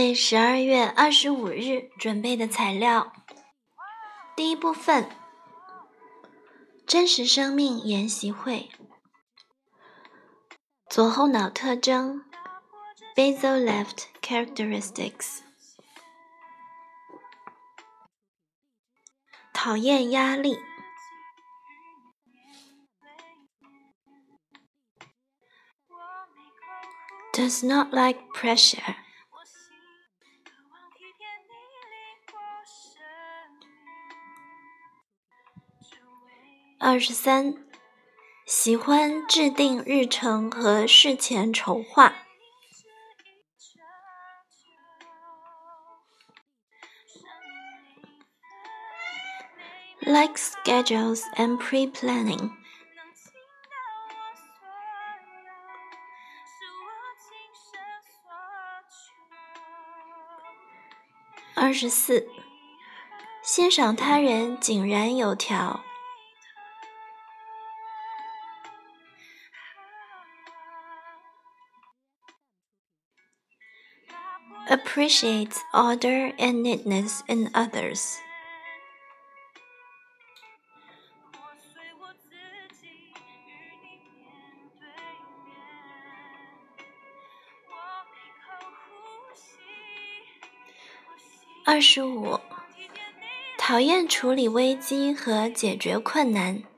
为十二月二十五日准备的材料。第一部分：真实生命研习会。左后脑特征 （Basal left characteristics）。讨厌压力。Does not like pressure。二十三，喜欢制定日程和事前筹划。Like schedules and pre-planning。二十四，欣赏他人井然有条。Appreciates order and neatness in others。二十五，讨厌处理危机和解决困难。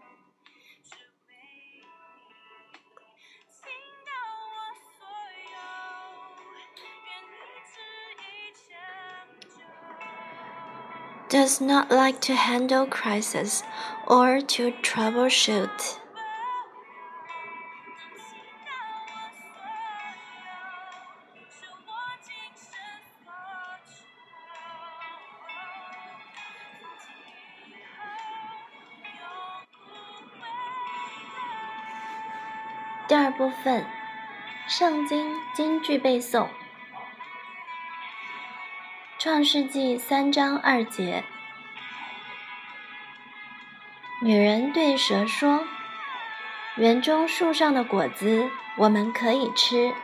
Does not like to handle crisis or to troubleshoot. 第二部分，圣经金句背诵，《 创世纪》三章二节。女人对蛇说：“园中树上的果子，我们可以吃。”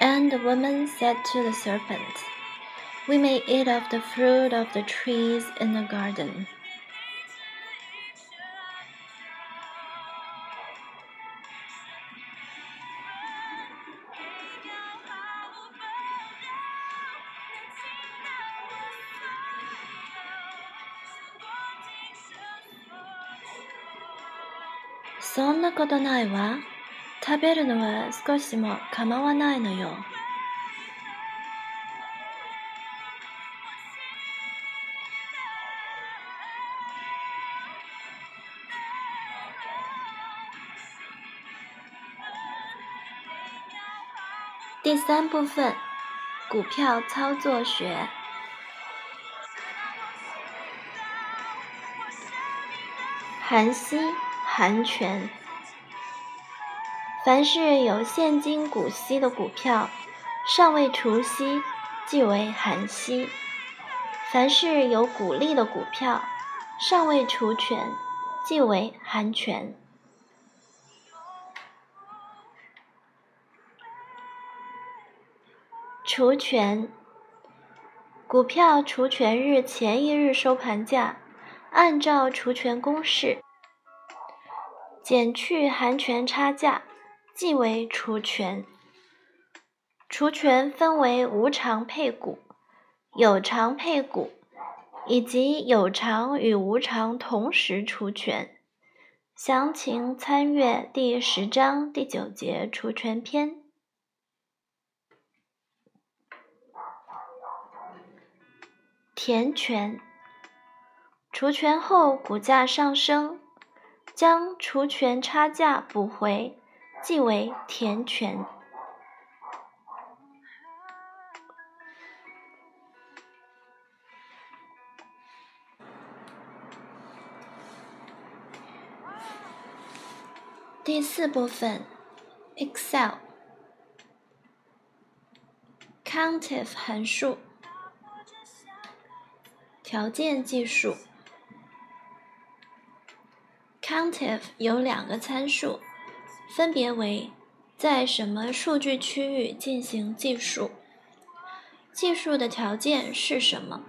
And the woman said to the serpent, We may eat of the fruit of the trees in the garden. そんなことないわ。食べるのは少しも構わないのよ。第三部分，股票操作学。韩熙。含权。凡是有现金股息的股票，尚未除息，即为含息；凡是有股利的股票，尚未除权，即为含权。除权，股票除权日前一日收盘价，按照除权公式。减去含权差价，即为除权。除权分为无偿配股、有偿配股，以及有偿与无偿同时除权。详情参阅第十章第九节除权篇。填权，除权后股价上升。将除权差价补回即为填权。第四部分 excel countif 函数条件技术。Countive 有两个参数，分别为在什么数据区域进行计数，计数的条件是什么。